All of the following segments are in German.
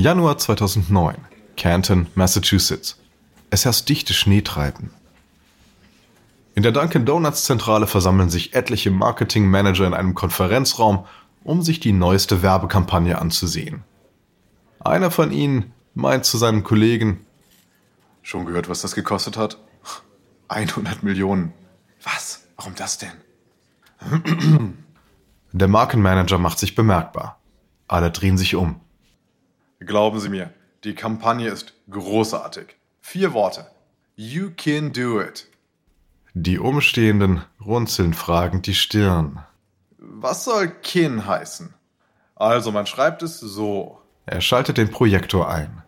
Januar 2009, Canton, Massachusetts. Es herrscht dichte Schneetreiben. In der Dunkin' Donuts Zentrale versammeln sich etliche Marketingmanager in einem Konferenzraum, um sich die neueste Werbekampagne anzusehen. Einer von ihnen meint zu seinem Kollegen, Schon gehört, was das gekostet hat? 100 Millionen. Was? Warum das denn? Der Markenmanager macht sich bemerkbar. Alle drehen sich um. Glauben Sie mir, die Kampagne ist großartig. Vier Worte. You can do it. Die Umstehenden runzeln fragend die Stirn. Was soll kin heißen? Also man schreibt es so. Er schaltet den Projektor ein.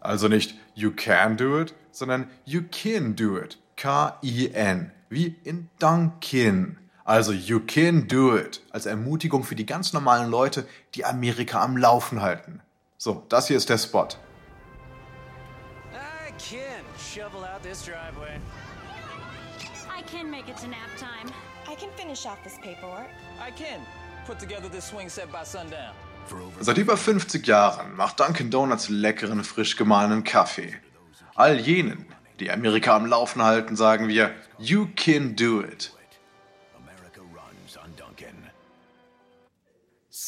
Also nicht you can do it, sondern you can do it. K-I-N. Wie in Dunkin. Also you can do it. Als Ermutigung für die ganz normalen Leute, die Amerika am Laufen halten. So, das hier ist der Spot. I can shovel out this driveway. I can make it to nap time. I can finish off this paperwork. I can put together this swing set by sundown. Seit über 50 Jahren macht Dunkin' Donuts leckeren, frisch gemahlenen Kaffee. All jenen, die Amerika am Laufen halten, sagen wir, you can do it.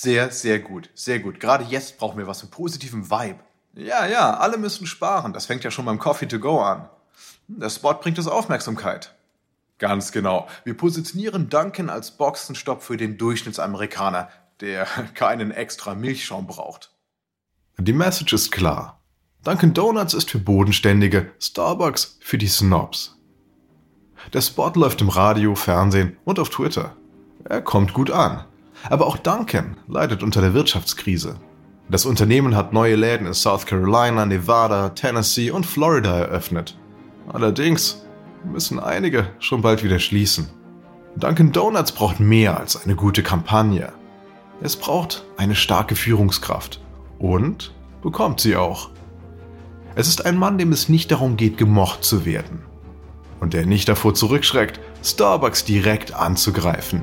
Sehr, sehr gut, sehr gut. Gerade jetzt brauchen wir was mit positivem Vibe. Ja, ja, alle müssen sparen. Das fängt ja schon beim Coffee to go an. Der Spot bringt uns Aufmerksamkeit. Ganz genau. Wir positionieren Dunkin' als Boxenstopp für den Durchschnittsamerikaner, der keinen extra Milchschaum braucht. Die Message ist klar. Dunkin' Donuts ist für Bodenständige, Starbucks für die Snobs. Der Spot läuft im Radio, Fernsehen und auf Twitter. Er kommt gut an. Aber auch Dunkin' leidet unter der Wirtschaftskrise. Das Unternehmen hat neue Läden in South Carolina, Nevada, Tennessee und Florida eröffnet. Allerdings müssen einige schon bald wieder schließen. Dunkin' Donuts braucht mehr als eine gute Kampagne. Es braucht eine starke Führungskraft. Und bekommt sie auch. Es ist ein Mann, dem es nicht darum geht, gemocht zu werden. Und der nicht davor zurückschreckt, Starbucks direkt anzugreifen.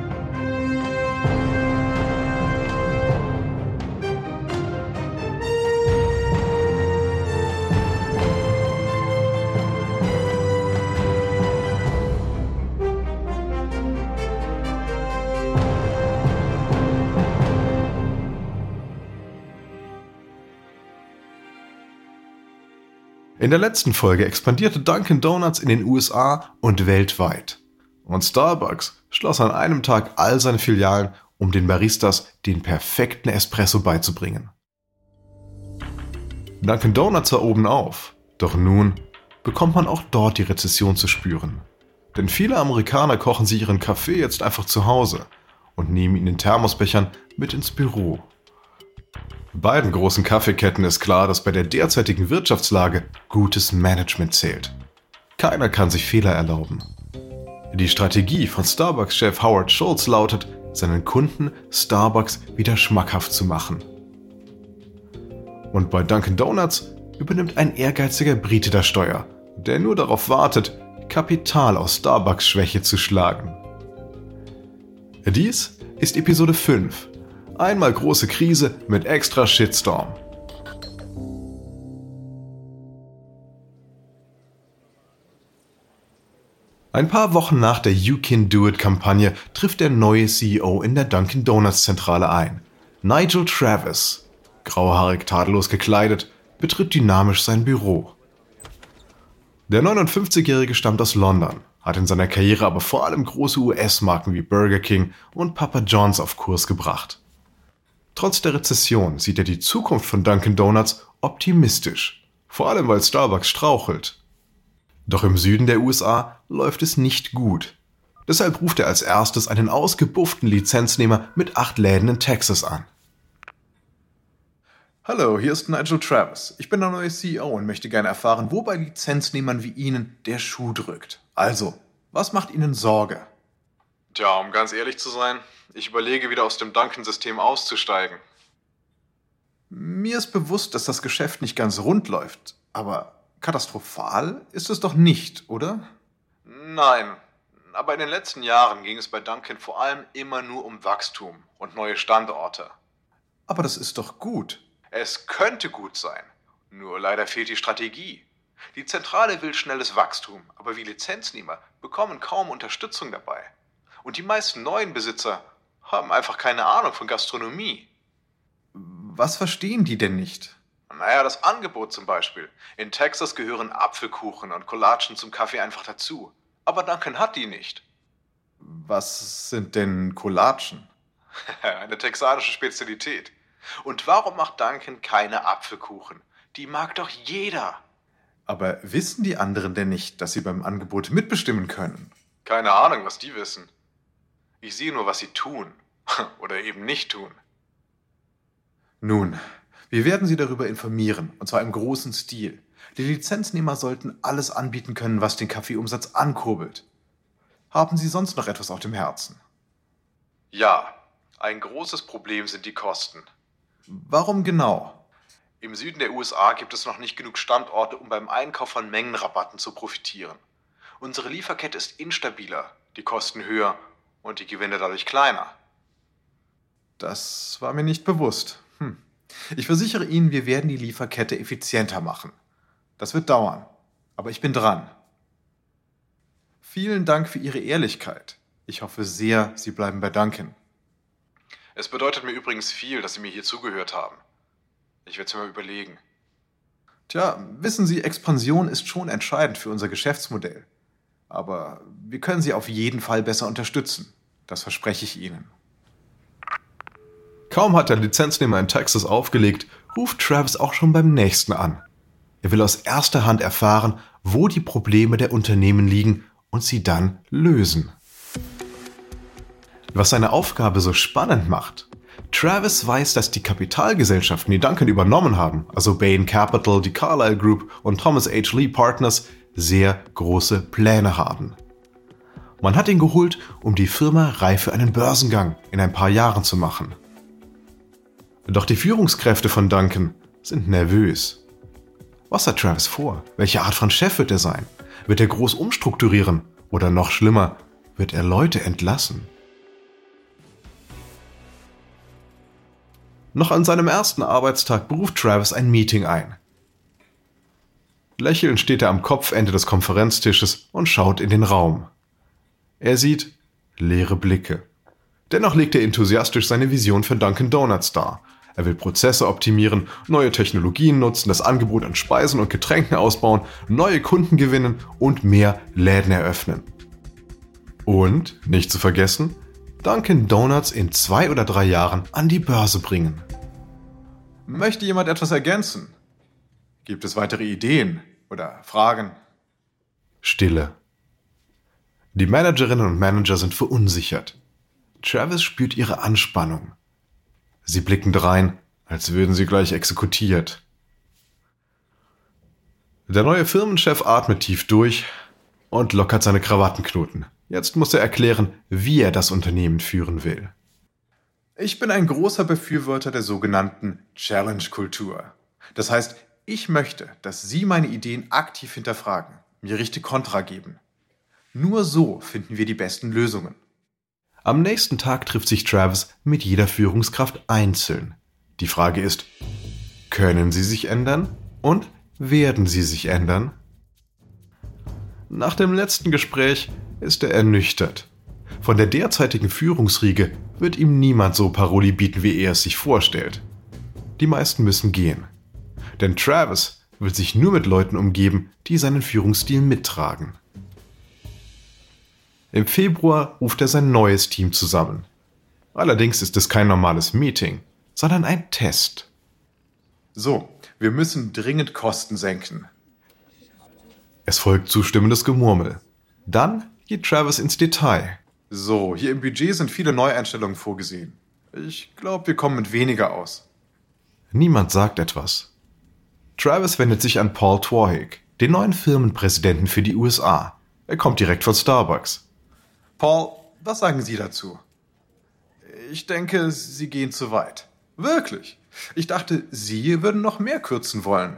In der letzten Folge expandierte Dunkin' Donuts in den USA und weltweit. Und Starbucks schloss an einem Tag all seine Filialen, um den Baristas den perfekten Espresso beizubringen. Dunkin' Donuts war oben auf, doch nun bekommt man auch dort die Rezession zu spüren. Denn viele Amerikaner kochen sich ihren Kaffee jetzt einfach zu Hause und nehmen ihn in Thermosbechern mit ins Büro. Beiden großen Kaffeeketten ist klar, dass bei der derzeitigen Wirtschaftslage gutes Management zählt. Keiner kann sich Fehler erlauben. Die Strategie von Starbucks-Chef Howard Schultz lautet, seinen Kunden Starbucks wieder schmackhaft zu machen. Und bei Dunkin' Donuts übernimmt ein ehrgeiziger Brite das Steuer, der nur darauf wartet, Kapital aus Starbucks Schwäche zu schlagen. Dies ist Episode 5 Einmal große Krise mit extra Shitstorm. Ein paar Wochen nach der You Can Do It Kampagne trifft der neue CEO in der Dunkin' Donuts Zentrale ein. Nigel Travis, grauhaarig tadellos gekleidet, betritt dynamisch sein Büro. Der 59-Jährige stammt aus London, hat in seiner Karriere aber vor allem große US-Marken wie Burger King und Papa John's auf Kurs gebracht. Trotz der Rezession sieht er die Zukunft von Dunkin' Donuts optimistisch, vor allem weil Starbucks strauchelt. Doch im Süden der USA läuft es nicht gut. Deshalb ruft er als erstes einen ausgebufften Lizenznehmer mit acht Läden in Texas an. Hallo, hier ist Nigel Travis. Ich bin der neue CEO und möchte gerne erfahren, wo bei Lizenznehmern wie Ihnen der Schuh drückt. Also, was macht Ihnen Sorge? Tja, um ganz ehrlich zu sein, ich überlege wieder aus dem Duncan-System auszusteigen. Mir ist bewusst, dass das Geschäft nicht ganz rund läuft, aber katastrophal ist es doch nicht, oder? Nein, aber in den letzten Jahren ging es bei Duncan vor allem immer nur um Wachstum und neue Standorte. Aber das ist doch gut. Es könnte gut sein. Nur leider fehlt die Strategie. Die Zentrale will schnelles Wachstum, aber wir Lizenznehmer bekommen kaum Unterstützung dabei. Und die meisten neuen Besitzer haben einfach keine Ahnung von Gastronomie. Was verstehen die denn nicht? Naja, das Angebot zum Beispiel. In Texas gehören Apfelkuchen und Collagen zum Kaffee einfach dazu. Aber Duncan hat die nicht. Was sind denn Collagen? Eine texanische Spezialität. Und warum macht Duncan keine Apfelkuchen? Die mag doch jeder. Aber wissen die anderen denn nicht, dass sie beim Angebot mitbestimmen können? Keine Ahnung, was die wissen. Ich sehe nur, was sie tun. Oder eben nicht tun. Nun, wir werden Sie darüber informieren, und zwar im großen Stil. Die Lizenznehmer sollten alles anbieten können, was den Kaffeeumsatz ankurbelt. Haben Sie sonst noch etwas auf dem Herzen? Ja, ein großes Problem sind die Kosten. Warum genau? Im Süden der USA gibt es noch nicht genug Standorte, um beim Einkauf von Mengenrabatten zu profitieren. Unsere Lieferkette ist instabiler, die Kosten höher und die Gewinne dadurch kleiner. Das war mir nicht bewusst. Hm. Ich versichere Ihnen, wir werden die Lieferkette effizienter machen. Das wird dauern, aber ich bin dran. Vielen Dank für Ihre Ehrlichkeit. Ich hoffe sehr, Sie bleiben bei Duncan. Es bedeutet mir übrigens viel, dass Sie mir hier zugehört haben. Ich werde es mir mal überlegen. Tja, wissen Sie, Expansion ist schon entscheidend für unser Geschäftsmodell. Aber wir können Sie auf jeden Fall besser unterstützen. Das verspreche ich Ihnen. Kaum hat der Lizenznehmer in Texas aufgelegt, ruft Travis auch schon beim nächsten an. Er will aus erster Hand erfahren, wo die Probleme der Unternehmen liegen und sie dann lösen. Was seine Aufgabe so spannend macht, Travis weiß, dass die Kapitalgesellschaften, die Duncan übernommen haben, also Bain Capital, die Carlyle Group und Thomas H. Lee Partners, sehr große Pläne haben. Man hat ihn geholt, um die Firma reif für einen Börsengang in ein paar Jahren zu machen. Doch die Führungskräfte von Duncan sind nervös. Was hat Travis vor? Welche Art von Chef wird er sein? Wird er groß umstrukturieren? Oder noch schlimmer, wird er Leute entlassen? Noch an seinem ersten Arbeitstag beruft Travis ein Meeting ein. Lächelnd steht er am Kopfende des Konferenztisches und schaut in den Raum. Er sieht leere Blicke. Dennoch legt er enthusiastisch seine Vision für Dunkin' Donuts dar. Er will Prozesse optimieren, neue Technologien nutzen, das Angebot an Speisen und Getränken ausbauen, neue Kunden gewinnen und mehr Läden eröffnen. Und, nicht zu vergessen, Dunkin' Donuts in zwei oder drei Jahren an die Börse bringen. Möchte jemand etwas ergänzen? Gibt es weitere Ideen oder Fragen? Stille. Die Managerinnen und Manager sind verunsichert. Travis spürt ihre Anspannung. Sie blicken drein, als würden sie gleich exekutiert. Der neue Firmenchef atmet tief durch und lockert seine Krawattenknoten. Jetzt muss er erklären, wie er das Unternehmen führen will. Ich bin ein großer Befürworter der sogenannten Challenge-Kultur. Das heißt, ich möchte, dass Sie meine Ideen aktiv hinterfragen, mir richtig Kontra geben. Nur so finden wir die besten Lösungen. Am nächsten Tag trifft sich Travis mit jeder Führungskraft einzeln. Die Frage ist, können sie sich ändern und werden sie sich ändern? Nach dem letzten Gespräch ist er ernüchtert. Von der derzeitigen Führungsriege wird ihm niemand so Paroli bieten, wie er es sich vorstellt. Die meisten müssen gehen. Denn Travis will sich nur mit Leuten umgeben, die seinen Führungsstil mittragen. Im Februar ruft er sein neues Team zusammen. Allerdings ist es kein normales Meeting, sondern ein Test. So, wir müssen dringend Kosten senken. Es folgt zustimmendes Gemurmel. Dann geht Travis ins Detail. So, hier im Budget sind viele Neueinstellungen vorgesehen. Ich glaube, wir kommen mit weniger aus. Niemand sagt etwas. Travis wendet sich an Paul Twarhick, den neuen Firmenpräsidenten für die USA. Er kommt direkt von Starbucks. Paul, was sagen Sie dazu? Ich denke, Sie gehen zu weit. Wirklich? Ich dachte, Sie würden noch mehr kürzen wollen.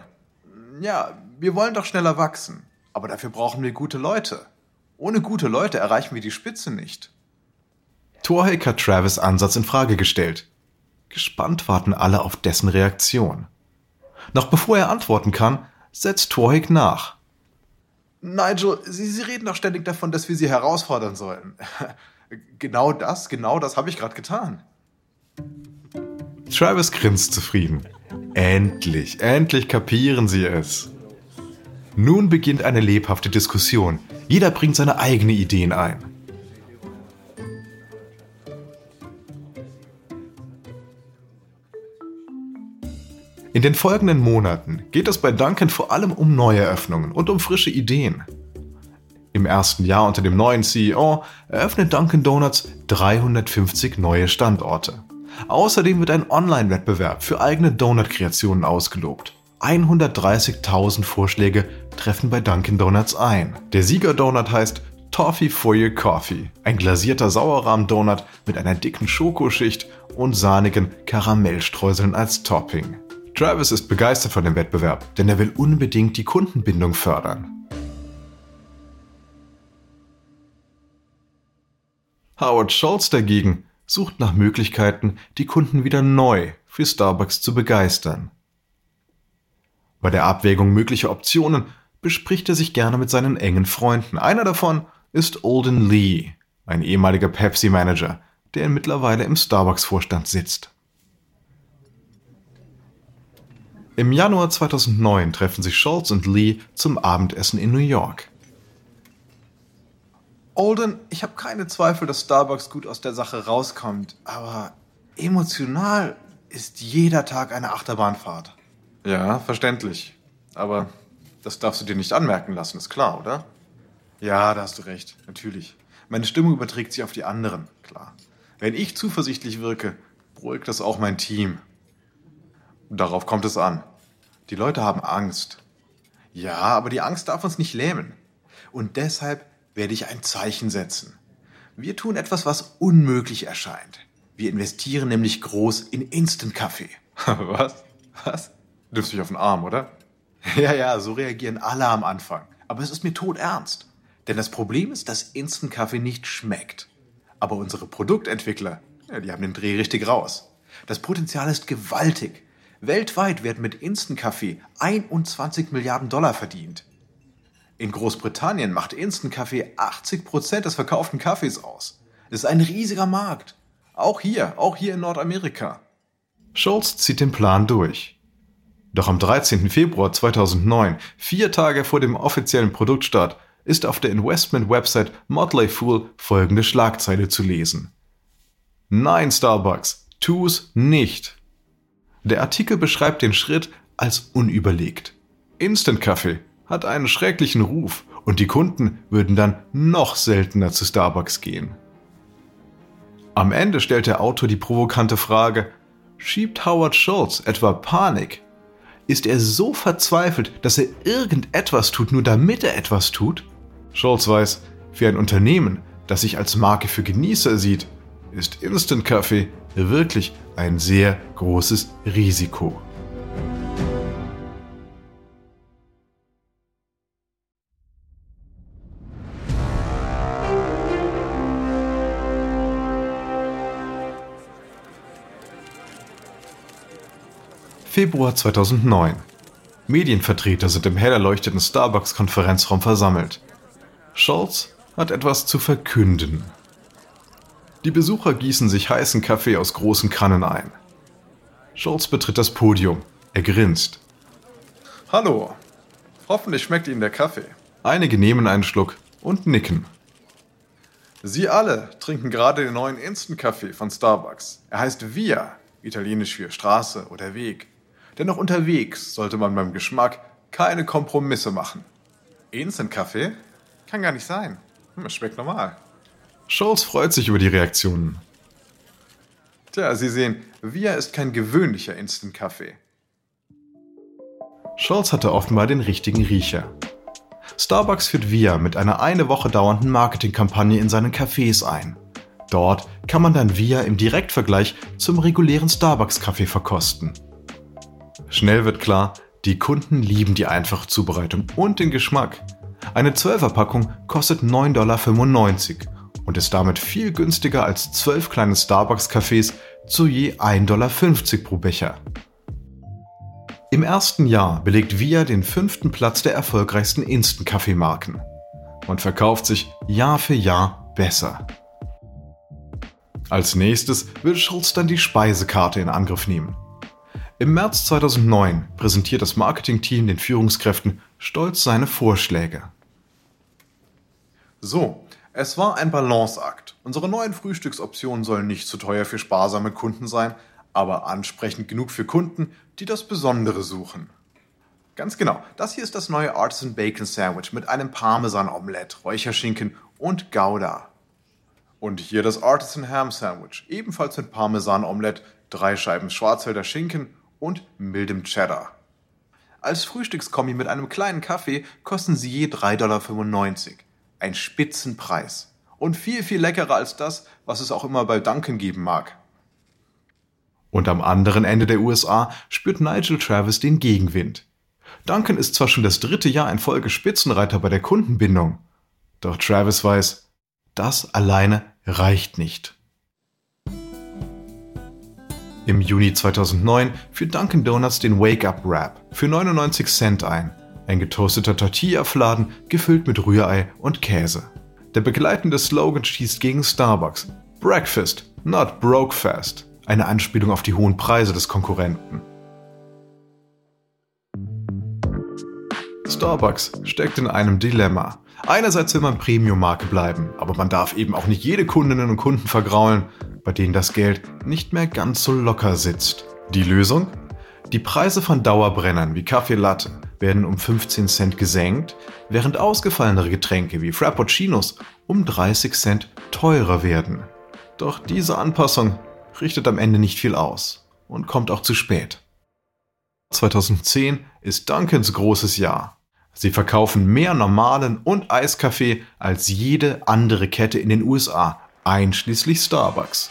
Ja, Wir wollen doch schneller wachsen, aber dafür brauchen wir gute Leute. Ohne gute Leute erreichen wir die Spitze nicht. Torhake hat Travis Ansatz in Frage gestellt. Gespannt warten alle auf dessen Reaktion. Noch bevor er antworten kann, setzt Torhake nach. Nigel, Sie, Sie reden doch ständig davon, dass wir Sie herausfordern sollen. genau das, genau das habe ich gerade getan. Travis grinst zufrieden. Endlich, endlich kapieren sie es. Nun beginnt eine lebhafte Diskussion. Jeder bringt seine eigenen Ideen ein. In den folgenden Monaten geht es bei Duncan vor allem um Neueröffnungen und um frische Ideen. Im ersten Jahr unter dem neuen CEO eröffnet Dunkin' Donuts 350 neue Standorte. Außerdem wird ein Online-Wettbewerb für eigene Donut-Kreationen ausgelobt. 130.000 Vorschläge treffen bei Dunkin' Donuts ein. Der Sieger-Donut heißt Toffee for Your Coffee, ein glasierter Sauerrahm-Donut mit einer dicken Schokoschicht und sahnigen Karamellstreuseln als Topping. Travis ist begeistert von dem Wettbewerb, denn er will unbedingt die Kundenbindung fördern. Howard Schultz dagegen sucht nach Möglichkeiten, die Kunden wieder neu für Starbucks zu begeistern. Bei der Abwägung möglicher Optionen bespricht er sich gerne mit seinen engen Freunden. Einer davon ist Olden Lee, ein ehemaliger Pepsi-Manager, der mittlerweile im Starbucks-Vorstand sitzt. Im Januar 2009 treffen sich Schultz und Lee zum Abendessen in New York. Olden, ich habe keine Zweifel, dass Starbucks gut aus der Sache rauskommt, aber emotional ist jeder Tag eine Achterbahnfahrt. Ja, verständlich. Aber das darfst du dir nicht anmerken lassen, ist klar, oder? Ja, da hast du recht, natürlich. Meine Stimmung überträgt sich auf die anderen, klar. Wenn ich zuversichtlich wirke, beruhigt das auch mein Team. Darauf kommt es an. Die Leute haben Angst. Ja, aber die Angst darf uns nicht lähmen. Und deshalb werde ich ein Zeichen setzen. Wir tun etwas, was unmöglich erscheint. Wir investieren nämlich groß in Instant-Kaffee. was? Was? Du nimmst mich auf den Arm, oder? Ja, ja, so reagieren alle am Anfang. Aber es ist mir todernst. Denn das Problem ist, dass Instant-Kaffee nicht schmeckt. Aber unsere Produktentwickler, ja, die haben den Dreh richtig raus. Das Potenzial ist gewaltig. Weltweit werden mit Instant-Kaffee 21 Milliarden Dollar verdient. In Großbritannien macht Instant Kaffee 80% des verkauften Kaffees aus. Das ist ein riesiger Markt. Auch hier, auch hier in Nordamerika. Schultz zieht den Plan durch. Doch am 13. Februar 2009, vier Tage vor dem offiziellen Produktstart, ist auf der Investment-Website Motley Fool folgende Schlagzeile zu lesen. Nein, Starbucks, tu's nicht. Der Artikel beschreibt den Schritt als unüberlegt. Instant-Kaffee hat einen schrecklichen Ruf und die Kunden würden dann noch seltener zu Starbucks gehen. Am Ende stellt der Autor die provokante Frage, schiebt Howard Schultz etwa Panik? Ist er so verzweifelt, dass er irgendetwas tut, nur damit er etwas tut? Schultz weiß, für ein Unternehmen, das sich als Marke für Genießer sieht, ist Instant Kaffee wirklich ein sehr großes Risiko. Februar 2009. Medienvertreter sind im hell erleuchteten Starbucks-Konferenzraum versammelt. Schultz hat etwas zu verkünden. Die Besucher gießen sich heißen Kaffee aus großen Kannen ein. Schultz betritt das Podium. Er grinst. Hallo. Hoffentlich schmeckt Ihnen der Kaffee. Einige nehmen einen Schluck und nicken. Sie alle trinken gerade den neuen Instant-Kaffee von Starbucks. Er heißt Via, italienisch für Straße oder Weg. Denn auch unterwegs sollte man beim Geschmack keine Kompromisse machen. Instant-Kaffee? Kann gar nicht sein. Hm, es schmeckt normal. Scholz freut sich über die Reaktionen. Tja, Sie sehen, Via ist kein gewöhnlicher Instant-Kaffee. Scholz hatte offenbar den richtigen Riecher. Starbucks führt Via mit einer eine Woche dauernden Marketingkampagne in seinen Cafés ein. Dort kann man dann Via im Direktvergleich zum regulären Starbucks-Kaffee verkosten. Schnell wird klar, Die Kunden lieben die einfache Zubereitung und den Geschmack. Eine 12er-Packung kostet 9,95 Dollar und ist damit viel günstiger als 12 kleine Starbucks-Cafés zu je 1,50 Dollar pro Becher. Im ersten Jahr belegt Via den fünften Platz der erfolgreichsten Instant-Kaffeemarken und verkauft sich Jahr für Jahr besser. Als nächstes will Schulz dann die Speisekarte in Angriff nehmen. Im März 2009 präsentiert das Marketingteam den Führungskräften stolz seine Vorschläge. So, es war ein Balanceakt. Unsere neuen Frühstücksoptionen sollen nicht zu teuer für sparsame Kunden sein, aber ansprechend genug für Kunden, die das Besondere suchen. Ganz genau, das hier ist das neue Artisan Bacon Sandwich mit einem Parmesan-Omelette, Räucherschinken und Gouda. Und hier das Artisan Ham Sandwich, ebenfalls mit Parmesan-Omelette, drei Scheiben Schwarzwälder Schinken und mildem Cheddar. Als Frühstückskombi mit einem kleinen Kaffee kosten sie je 3,95 Dollar. Ein Spitzenpreis. Und viel, viel leckerer als das, was es auch immer bei Dunkin geben mag. Und am anderen Ende der USA spürt Nigel Travis den Gegenwind. Duncan ist zwar schon das dritte Jahr in Folge Spitzenreiter bei der Kundenbindung, doch Travis weiß, das alleine reicht nicht. Im Juni 2009 führt Dunkin' Donuts den Wake Up Wrap für 99 Cent ein, ein getoasteter Tortilla-Fladen gefüllt mit Rührei und Käse. Der begleitende Slogan schießt gegen Starbucks. Breakfast, not broke fast. Eine Anspielung auf die hohen Preise des Konkurrenten. Starbucks steckt in einem Dilemma. Einerseits will man Premium-Marke bleiben, aber man darf eben auch nicht jede Kundinnen und Kunden vergraulen, bei denen das Geld nicht mehr ganz so locker sitzt. Die Lösung? Die Preise von Dauerbrennern wie Kaffee Latte werden um 15 Cent gesenkt, während ausgefallenere Getränke wie Frappuccinos um 30 Cent teurer werden. Doch diese Anpassung richtet am Ende nicht viel aus und kommt auch zu spät. 2010 ist Duncans großes Jahr. Sie verkaufen mehr normalen und Eiskaffee als jede andere Kette in den USA, einschließlich Starbucks.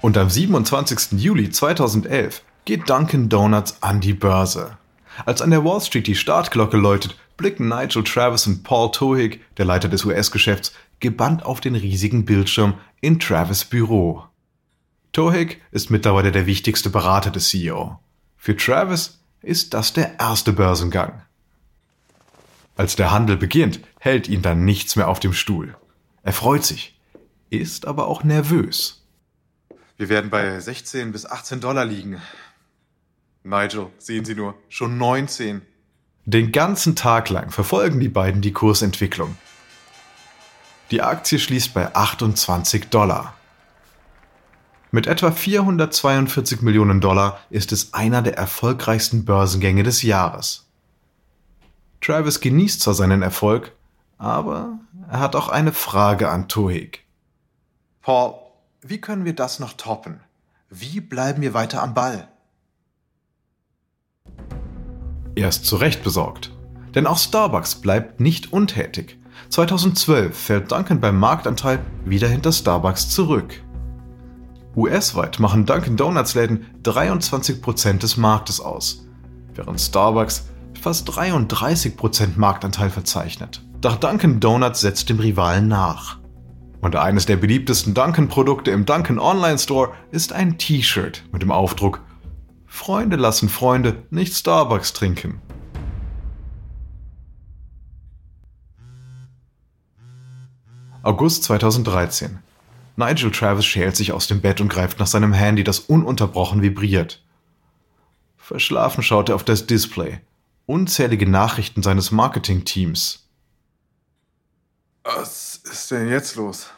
Und am 27. Juli 2011 geht Dunkin' Donuts an die Börse. Als an der Wall Street die Startglocke läutet, blicken Nigel Travis und Paul Tohig, der Leiter des US-Geschäfts, gebannt auf den riesigen Bildschirm in Travis Büro. Tohig ist mittlerweile der wichtigste Berater des CEO. Für Travis ist das der erste Börsengang. Als der Handel beginnt, hält ihn dann nichts mehr auf dem Stuhl. Er freut sich, ist aber auch nervös. Wir werden bei 16 bis 18 Dollar liegen. Nigel, sehen Sie nur, schon 19. Den ganzen Tag lang verfolgen die beiden die Kursentwicklung. Die Aktie schließt bei 28 Dollar. Mit etwa 442 Millionen Dollar ist es einer der erfolgreichsten Börsengänge des Jahres. Travis genießt zwar seinen Erfolg, aber er hat auch eine Frage an Tohig. Paul, wie können wir das noch toppen? Wie bleiben wir weiter am Ball? Er ist zu Recht besorgt. Denn auch Starbucks bleibt nicht untätig. 2012 fällt Duncan beim Marktanteil wieder hinter Starbucks zurück. US-weit machen Dunkin' Donuts Läden 23% des Marktes aus, während Starbucks fast 33% Marktanteil verzeichnet. Doch Dunkin' Donuts setzt dem Rivalen nach. Und eines der beliebtesten Dunkin'-Produkte im Dunkin' Online Store ist ein T-Shirt mit dem Aufdruck Freunde lassen Freunde, nicht Starbucks trinken. August 2013. Nigel Travis schält sich aus dem Bett und greift nach seinem Handy, das ununterbrochen vibriert. Verschlafen schaut er auf das Display. Unzählige Nachrichten seines Marketingteams. Was ist denn jetzt los?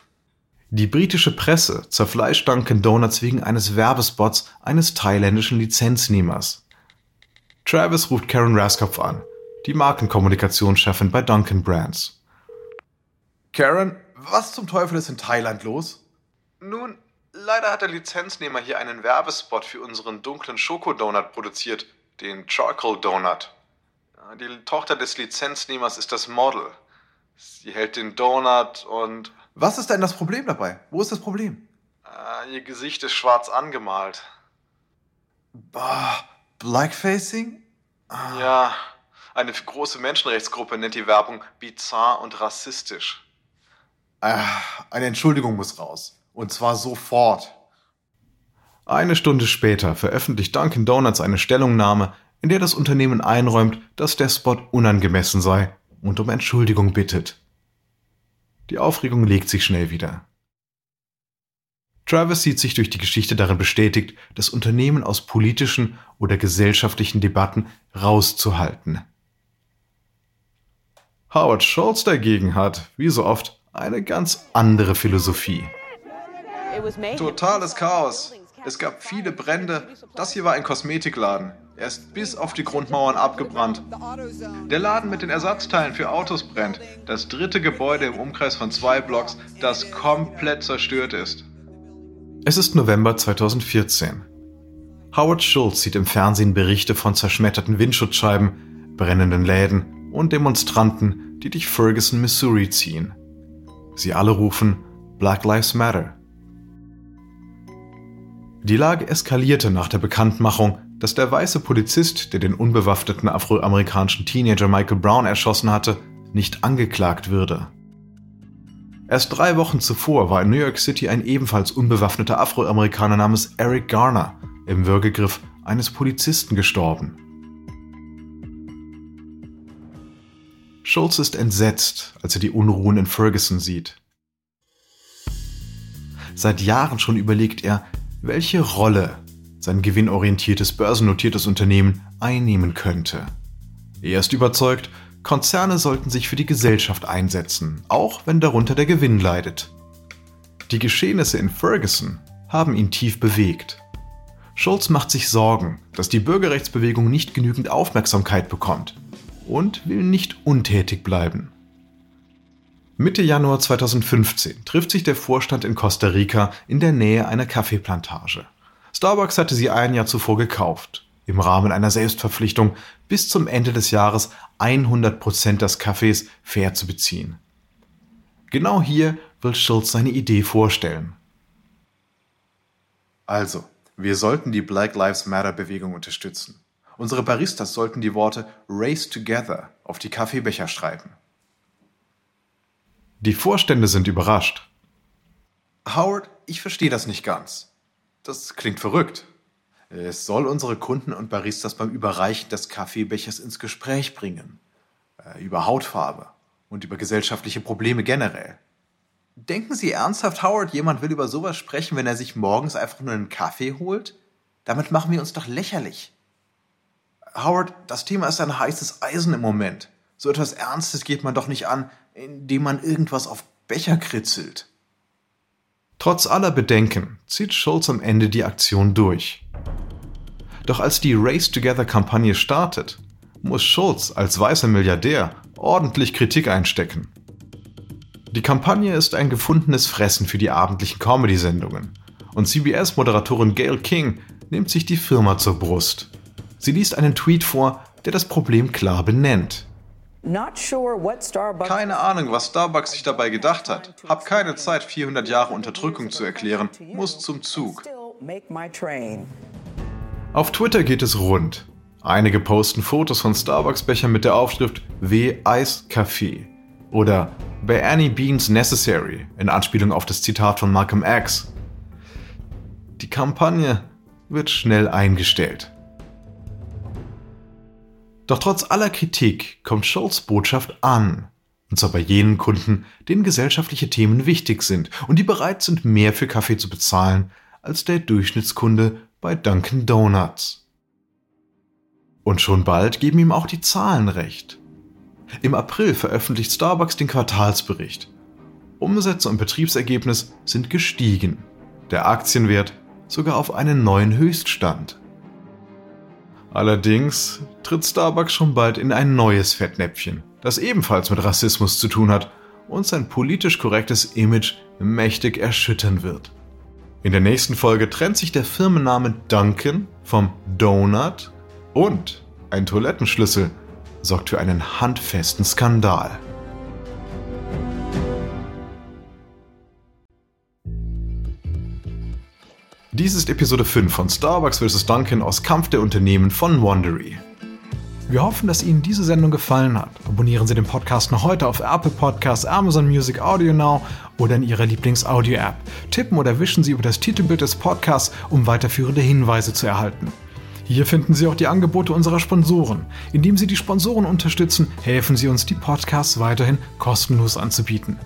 Die britische Presse zerfleischt Dunkin' Donuts wegen eines Werbespots eines thailändischen Lizenznehmers. Travis ruft Karen Raskopf an, die Markenkommunikationschefin bei Dunkin' Brands. Karen, was zum Teufel ist in Thailand los? Nun, leider hat der Lizenznehmer hier einen Werbespot für unseren dunklen Schokodonut produziert, den Charcoal Donut. Die Tochter des Lizenznehmers ist das Model. Sie hält den Donut und. Was ist denn das Problem dabei? Wo ist das Problem? Äh, ihr Gesicht ist schwarz angemalt. Bah, Blackfacing? Ja, eine große Menschenrechtsgruppe nennt die Werbung bizarr und rassistisch. Ah, eine Entschuldigung muss raus. Und zwar sofort. Eine Stunde später veröffentlicht Dunkin' Donuts eine Stellungnahme, in der das Unternehmen einräumt, dass der Spot unangemessen sei und um Entschuldigung bittet. Die Aufregung legt sich schnell wieder. Travis sieht sich durch die Geschichte darin bestätigt, das Unternehmen aus politischen oder gesellschaftlichen Debatten rauszuhalten. Howard Schultz dagegen hat, wie so oft, eine ganz andere Philosophie. Totales Chaos. Es gab viele Brände. Das hier war ein Kosmetikladen. Er ist bis auf die Grundmauern abgebrannt. Der Laden mit den Ersatzteilen für Autos brennt. Das dritte Gebäude im Umkreis von zwei Blocks, das komplett zerstört ist. Es ist November 2014. Howard Schultz sieht im Fernsehen Berichte von zerschmetterten Windschutzscheiben, brennenden Läden und Demonstranten, die durch Ferguson, Missouri ziehen. Sie alle rufen Black Lives Matter. Die Lage eskalierte nach der Bekanntmachung, dass der weiße Polizist, der den unbewaffneten afroamerikanischen Teenager Michael Brown erschossen hatte, nicht angeklagt würde. Erst drei Wochen zuvor war in New York City ein ebenfalls unbewaffneter Afroamerikaner namens Eric Garner im Würgegriff eines Polizisten gestorben. Schulz ist entsetzt, als er die Unruhen in Ferguson sieht. Seit Jahren schon überlegt er, welche Rolle sein gewinnorientiertes börsennotiertes Unternehmen einnehmen könnte. Er ist überzeugt, Konzerne sollten sich für die Gesellschaft einsetzen, auch wenn darunter der Gewinn leidet. Die Geschehnisse in Ferguson haben ihn tief bewegt. Schulz macht sich Sorgen, dass die Bürgerrechtsbewegung nicht genügend Aufmerksamkeit bekommt und will nicht untätig bleiben. Mitte Januar 2015 trifft sich der Vorstand in Costa Rica in der Nähe einer Kaffeeplantage. Starbucks hatte sie ein Jahr zuvor gekauft, im Rahmen einer Selbstverpflichtung bis zum Ende des Jahres 100% des Kaffees fair zu beziehen. Genau hier will Schulz seine Idee vorstellen. Also, wir sollten die Black Lives Matter Bewegung unterstützen. Unsere Baristas sollten die Worte Race Together auf die Kaffeebecher schreiben. Die Vorstände sind überrascht. Howard, ich verstehe das nicht ganz. Das klingt verrückt. Es soll unsere Kunden und Baristas beim Überreichen des Kaffeebechers ins Gespräch bringen. Äh, über Hautfarbe und über gesellschaftliche Probleme generell. Denken Sie ernsthaft, Howard, jemand will über sowas sprechen, wenn er sich morgens einfach nur einen Kaffee holt? Damit machen wir uns doch lächerlich. Howard, das Thema ist ein heißes Eisen im Moment. So etwas Ernstes geht man doch nicht an, indem man irgendwas auf Becher kritzelt. Trotz aller Bedenken zieht Schulz am Ende die Aktion durch. Doch als die Race Together-Kampagne startet, muss Schulz als weißer Milliardär ordentlich Kritik einstecken. Die Kampagne ist ein gefundenes Fressen für die abendlichen Comedy-Sendungen und CBS-Moderatorin Gail King nimmt sich die Firma zur Brust. Sie liest einen Tweet vor, der das Problem klar benennt. Keine Ahnung, was Starbucks sich dabei gedacht hat. Hab keine Zeit, 400 Jahre Unterdrückung zu erklären. Muss zum Zug. Auf Twitter geht es rund. Einige posten Fotos von Starbucks-Bechern mit der Aufschrift W Eis Kaffee oder By Any Beans Necessary in Anspielung auf das Zitat von Malcolm X. Die Kampagne wird schnell eingestellt. Doch trotz aller Kritik kommt Scholz Botschaft an. Und zwar bei jenen Kunden, denen gesellschaftliche Themen wichtig sind und die bereit sind, mehr für Kaffee zu bezahlen als der Durchschnittskunde bei Dunkin' Donuts. Und schon bald geben ihm auch die Zahlen recht. Im April veröffentlicht Starbucks den Quartalsbericht. Umsätze und Betriebsergebnis sind gestiegen. Der Aktienwert sogar auf einen neuen Höchststand. Allerdings tritt Starbucks schon bald in ein neues Fettnäpfchen, das ebenfalls mit Rassismus zu tun hat und sein politisch korrektes Image mächtig erschüttern wird. In der nächsten Folge trennt sich der Firmenname Duncan vom Donut und ein Toilettenschlüssel sorgt für einen handfesten Skandal. Dies ist Episode 5 von Starbucks vs. Duncan aus Kampf der Unternehmen von Wandery. Wir hoffen, dass Ihnen diese Sendung gefallen hat. Abonnieren Sie den Podcast noch heute auf Apple Podcasts, Amazon Music, Audio Now oder in Ihrer Lieblings-Audio-App. Tippen oder wischen Sie über das Titelbild des Podcasts, um weiterführende Hinweise zu erhalten. Hier finden Sie auch die Angebote unserer Sponsoren. Indem Sie die Sponsoren unterstützen, helfen Sie uns, die Podcasts weiterhin kostenlos anzubieten.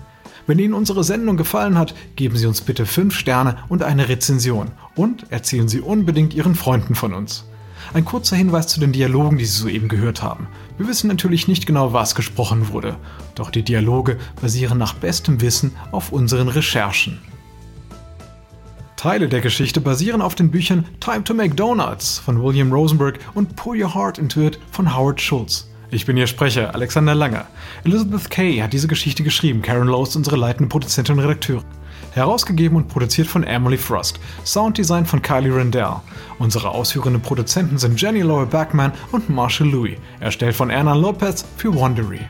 Wenn Ihnen unsere Sendung gefallen hat, geben Sie uns bitte 5 Sterne und eine Rezension und erzählen Sie unbedingt Ihren Freunden von uns. Ein kurzer Hinweis zu den Dialogen, die Sie soeben gehört haben. Wir wissen natürlich nicht genau, was gesprochen wurde, doch die Dialoge basieren nach bestem Wissen auf unseren Recherchen. Teile der Geschichte basieren auf den Büchern Time to Make Donuts von William Rosenberg und Pour Your Heart into It von Howard Schultz. Ich bin Ihr Sprecher, Alexander Langer. Elizabeth Kay hat diese Geschichte geschrieben. Karen Lowe ist unsere leitende Produzentin und Redakteurin. Herausgegeben und produziert von Emily Frost. Sounddesign von Kylie Rendell. Unsere ausführenden Produzenten sind Jenny Laura Backman und Marshall Louis. Erstellt von Erna Lopez für Wondery.